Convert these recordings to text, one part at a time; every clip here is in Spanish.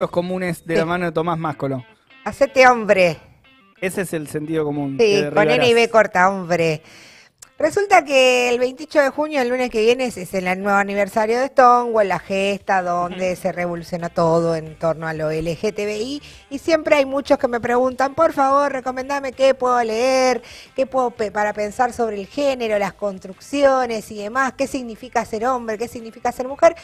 Los comunes de la mano de Tomás Máscolo. Hacete hombre. Ese es el sentido común. Sí, con N y B corta, hombre. Resulta que el 28 de junio, el lunes que viene, es el nuevo aniversario de Stonewall, la gesta donde se revoluciona todo en torno a lo LGTBI. Y siempre hay muchos que me preguntan, por favor, recomendame qué puedo leer, qué puedo para pensar sobre el género, las construcciones y demás, qué significa ser hombre, qué significa ser mujer.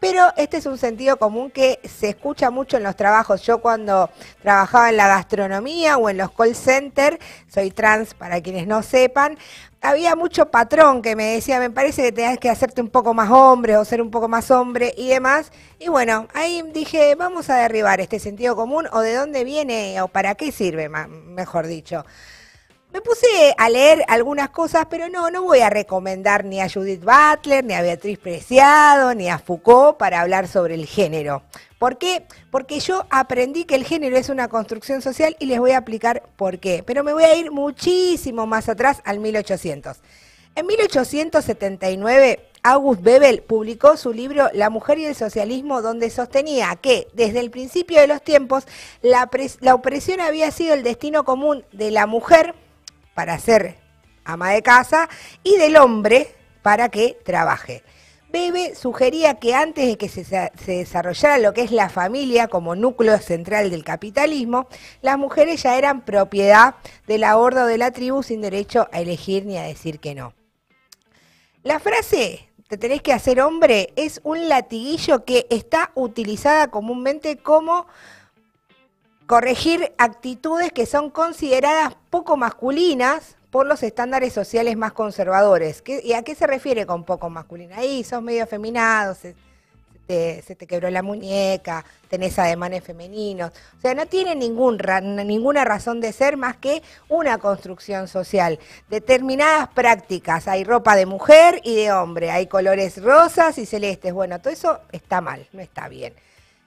Pero este es un sentido común que se escucha mucho en los trabajos. Yo cuando trabajaba en la gastronomía o en los call centers, soy trans para quienes no sepan, había mucho patrón que me decía, me parece que tenías que hacerte un poco más hombre o ser un poco más hombre y demás. Y bueno, ahí dije, vamos a derribar este sentido común o de dónde viene o para qué sirve, mejor dicho. Me puse a leer algunas cosas, pero no, no voy a recomendar ni a Judith Butler, ni a Beatriz Preciado, ni a Foucault para hablar sobre el género. ¿Por qué? Porque yo aprendí que el género es una construcción social y les voy a explicar por qué. Pero me voy a ir muchísimo más atrás al 1800. En 1879, August Bebel publicó su libro La mujer y el socialismo, donde sostenía que desde el principio de los tiempos la, la opresión había sido el destino común de la mujer para ser ama de casa y del hombre para que trabaje. Bebe sugería que antes de que se, desarrollara lo que es la familia como núcleo central del capitalismo, las mujeres ya eran propiedad de la horda o de la tribu sin derecho a elegir ni a decir que no. La frase te tenés que hacer hombre es un latiguillo que está utilizada comúnmente como corregir actitudes que son consideradas poco masculinas por los estándares sociales más conservadores. ¿Y a qué se refiere con poco masculina? Ahí sos medio afeminado, se, te, quebró la muñeca, tenés ademanes femeninos. O sea, no tiene ningún, ninguna razón de ser más que una construcción social. Determinadas prácticas, hay ropa de mujer y de hombre, hay colores rosas y celestes. Bueno, todo eso está mal, no está bien.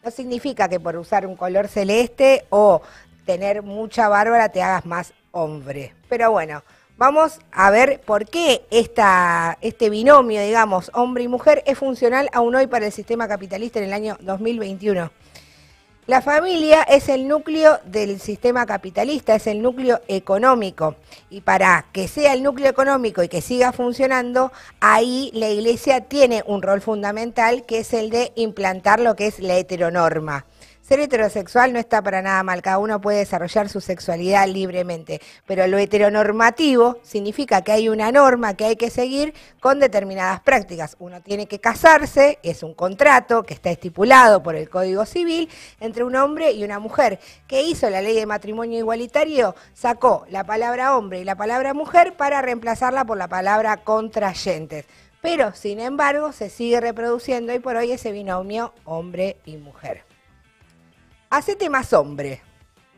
No significa que por usar un color celeste o tener mucha bárbara te hagas más hombre. Pero bueno, vamos a ver por qué este binomio, digamos, hombre y mujer es funcional aún hoy para el sistema capitalista en el año 2021. La familia es el núcleo del sistema capitalista, es el núcleo económico. Y para que sea el núcleo económico y que siga funcionando, ahí la iglesia tiene un rol fundamental que es el de implantar lo que es la heteronorma. Ser heterosexual no está para nada mal, cada uno puede desarrollar su sexualidad libremente, pero lo heteronormativo significa que hay una norma que hay que seguir con determinadas prácticas. Uno tiene que casarse, es un contrato que está estipulado por el Código Civil entre un hombre y una mujer. ¿Qué hizo la ley de matrimonio igualitario? Sacó la palabra hombre y la palabra mujer para reemplazarla por la palabra contrayentes. Pero, sin embargo, se sigue reproduciendo y por hoy ese binomio hombre y mujer. Hacete más hombre.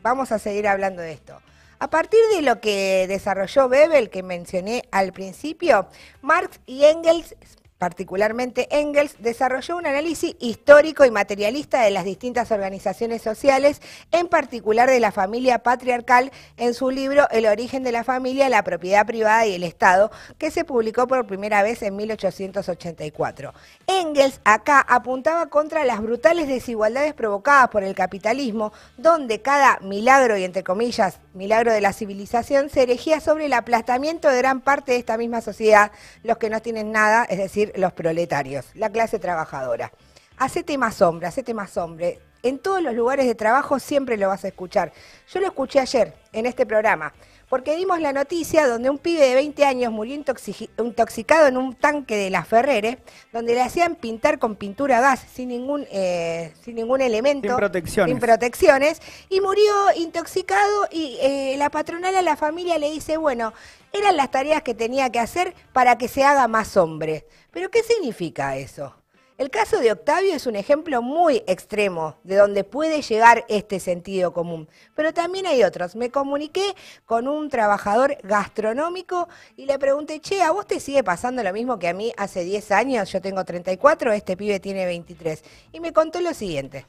Vamos a seguir hablando de esto. A partir de lo que desarrolló Bebel, que mencioné al principio, Marx y Engels particularmente Engels, desarrolló un análisis histórico y materialista de las distintas organizaciones sociales, en particular de la familia patriarcal, en su libro El origen de la familia, la propiedad privada y el Estado, que se publicó por primera vez en 1884. Engels acá apuntaba contra las brutales desigualdades provocadas por el capitalismo, donde cada milagro, y entre comillas, milagro de la civilización, se erigía sobre el aplastamiento de gran parte de esta misma sociedad, los que no tienen nada, es decir, los proletarios, la clase trabajadora. Hacete más hombre, hacete más hombre. En todos los lugares de trabajo siempre lo vas a escuchar. Yo lo escuché ayer en este programa, porque dimos la noticia donde un pibe de 20 años murió intoxicado en un tanque de la Ferrere, donde le hacían pintar con pintura gas, sin ningún, eh, sin ningún elemento. Sin protecciones. Sin protecciones. Y murió intoxicado y eh, la patronal a la familia le dice, bueno, eran las tareas que tenía que hacer para que se haga más hombre. Pero ¿qué significa eso? El caso de Octavio es un ejemplo muy extremo de donde puede llegar este sentido común, pero también hay otros. Me comuniqué con un trabajador gastronómico y le pregunté, che, ¿a vos te sigue pasando lo mismo que a mí hace 10 años? Yo tengo 34, este pibe tiene 23. Y me contó lo siguiente.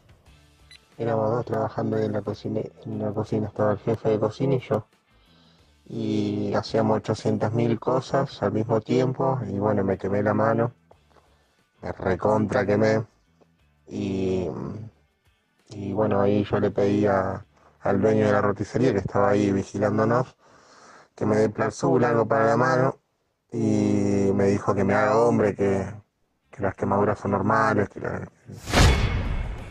Éramos dos trabajando en la cocina, en la cocina estaba el jefe de cocina y yo y hacíamos 800.000 cosas al mismo tiempo y bueno, me quemé la mano, me recontra quemé y, y bueno, ahí yo le pedí a- al dueño de la roticería que estaba ahí vigilándonos que me dé Plarzul, algo para la mano y me dijo que me haga hombre, que, que las quemaduras son normales, que la-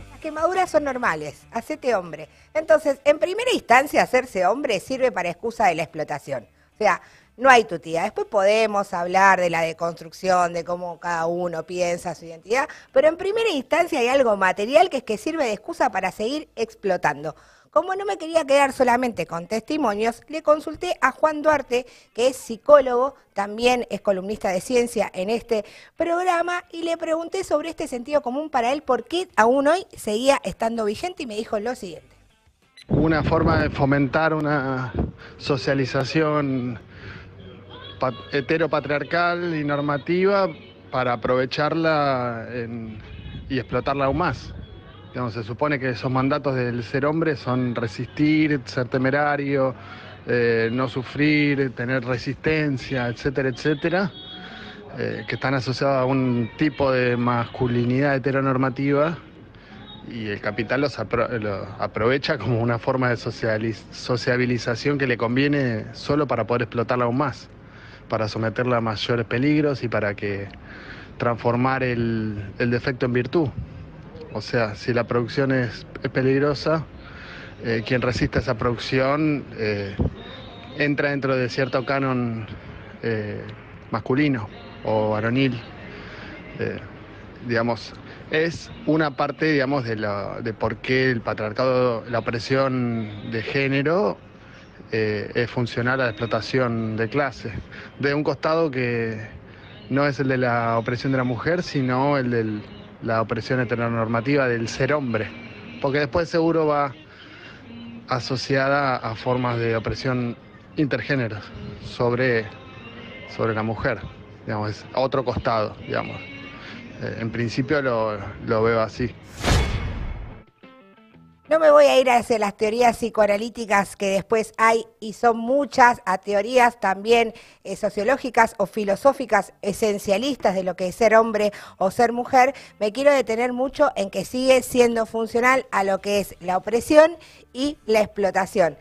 Las quemaduras son normales, hacete hombre. Entonces, en primera instancia, hacerse hombre sirve para excusa de la explotación. O sea, no hay tutía. Después podemos hablar de la deconstrucción, de cómo cada uno piensa su identidad, pero en primera instancia hay algo material que es que sirve de excusa para seguir explotando. Como no me quería quedar solamente con testimonios, le consulté a Juan Duarte, que es psicólogo, también es columnista de ciencia en este programa, y le pregunté sobre este sentido común para él, por qué aún hoy seguía estando vigente, y me dijo lo siguiente. una forma de fomentar una socialización heteropatriarcal y normativa para aprovecharla y explotarla aún más. Digamos, se supone que esos mandatos del ser hombre son resistir, ser temerario, eh, no sufrir, tener resistencia, etcétera, etcétera, eh, que están asociados a un tipo de masculinidad heteronormativa y el capital los apro- aprovecha como una forma de socializ- sociabilización que le conviene solo para poder explotarla aún más, para someterla a mayores peligros y para que transformar el, defecto en virtud. O sea, si la producción es, peligrosa, eh, quien resiste esa producción eh, entra dentro de cierto canon eh, masculino o varonil. Digamos, es una parte, digamos, de, la- de por qué el patriarcado, la opresión de género eh, es funcional a la explotación de clase. De un costado que no es el de la opresión de la mujer, sino el de la opresión heteronormativa del ser hombre. Porque después seguro va asociada a formas de opresión intergéneros sobre, sobre la mujer. Digamos, es otro costado, digamos. Eh, en principio lo, lo veo así. No me voy a ir hacia las teorías psicoanalíticas que después hay y son muchas, a teorías también eh, sociológicas o filosóficas esencialistas de lo que es ser hombre o ser mujer. Me quiero detener mucho en que sigue siendo funcional a lo que es la opresión y la explotación.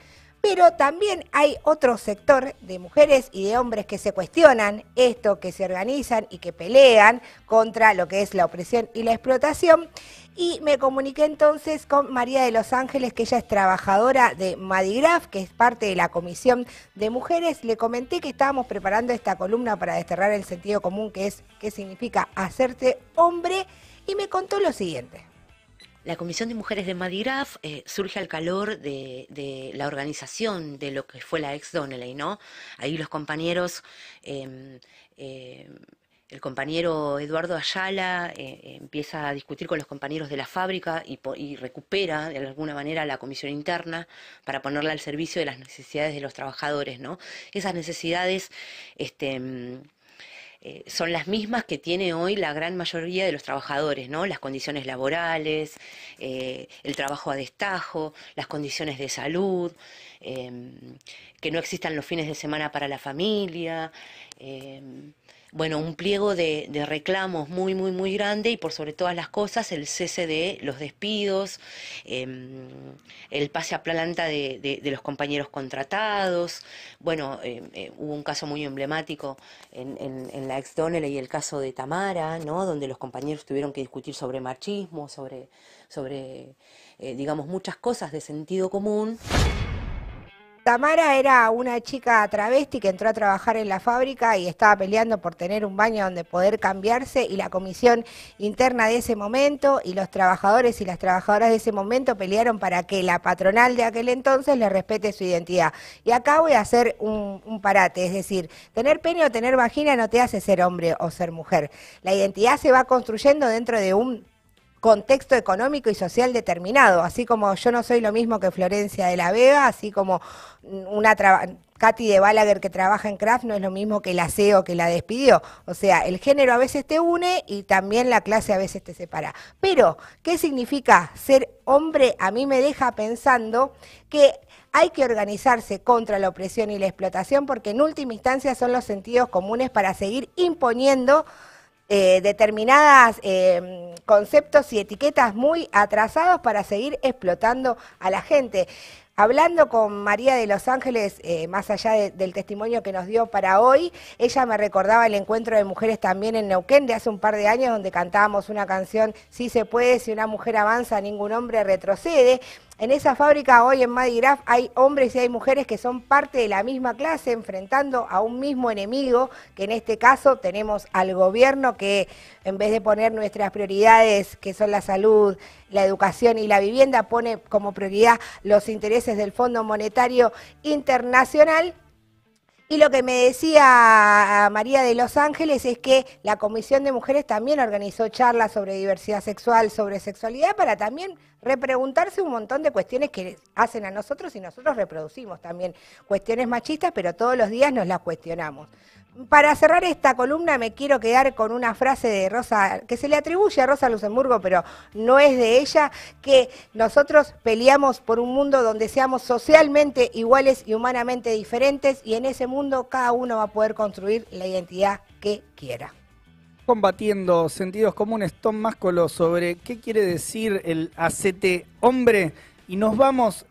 Pero también hay otro sector de mujeres y de hombres que se cuestionan esto, que se organizan y que pelean contra lo que es la opresión y la explotación. Y me comuniqué entonces con María de los Ángeles, que ella es trabajadora de Madigraf, que es parte de la Comisión de Mujeres. Le comenté que estábamos preparando esta columna para desterrar el sentido común, que es qué significa hacerte hombre, y me contó lo siguiente. La Comisión de Mujeres de Madigraf eh, surge al calor de, la organización de lo que fue la ex Donnelly, ¿no? Ahí los compañeros, eh, eh, el compañero Eduardo Ayala eh, empieza a discutir con los compañeros de la fábrica y, y recupera de alguna manera la comisión interna para ponerla al servicio de las necesidades de los trabajadores, ¿no? Esas necesidades, este. Eh, son las mismas que tiene hoy la gran mayoría de los trabajadores, ¿no? Las condiciones laborales, eh, el trabajo a destajo, las condiciones de salud, eh, que no existan los fines de semana para la familia, bueno, un pliego de, reclamos muy, muy, muy grande y por sobre todas las cosas el cese de los despidos, eh, el pase a planta de, de- de los compañeros contratados. Bueno, eh, eh, hubo un caso muy emblemático en, en- en la ex Donnelly y el caso de Tamara, ¿no? Donde los compañeros tuvieron que discutir sobre machismo, sobre, sobre eh, digamos, muchas cosas de sentido común. Tamara era una chica travesti que entró a trabajar en la fábrica y estaba peleando por tener un baño donde poder cambiarse y la comisión interna de ese momento y los trabajadores y las trabajadoras de ese momento pelearon para que la patronal de aquel entonces le respete su identidad. Y acá voy a hacer un, parate, es decir, tener pene o tener vagina no te hace ser hombre o ser mujer. La identidad se va construyendo dentro de un contexto económico y social determinado, así como yo no soy lo mismo que Florencia de la Vega, así como una Katy de Balaguer que trabaja en Kraft no es lo mismo que la CEO que la despidió. O sea, el género a veces te une y también la clase a veces te separa. Pero, ¿qué significa ser hombre? A mí me deja pensando que hay que organizarse contra la opresión y la explotación porque en última instancia son los sentidos comunes para seguir imponiendo eh, determinadas eh, conceptos y etiquetas muy atrasados para seguir explotando a la gente. Hablando con María de Los Ángeles, eh, más allá de- del testimonio que nos dio para hoy, ella me recordaba el encuentro de mujeres también en Neuquén de hace un par de años donde cantábamos una canción, Si se puede, si una mujer avanza, ningún hombre retrocede. En esa fábrica hoy en Madigraf hay hombres y hay mujeres que son parte de la misma clase enfrentando a un mismo enemigo, que en este caso tenemos al gobierno que en vez de poner nuestras prioridades, que son la salud, la educación y la vivienda, pone como prioridad los intereses del Fondo Monetario Internacional. Y lo que me decía María de Los Ángeles es que la Comisión de Mujeres también organizó charlas sobre diversidad sexual, sobre sexualidad, para también repreguntarse un montón de cuestiones que hacen a nosotros y nosotros reproducimos también cuestiones machistas, pero todos los días nos las cuestionamos. Para cerrar esta columna me quiero quedar con una frase de Rosa, que se le atribuye a Rosa Luxemburgo, pero no es de ella, que nosotros peleamos por un mundo donde seamos socialmente iguales y humanamente diferentes y en ese mundo cada uno va a poder construir la identidad que quiera. Combatiendo sentidos comunes, Tom Máscolo, sobre qué quiere decir el ACT hombre. Y nos vamos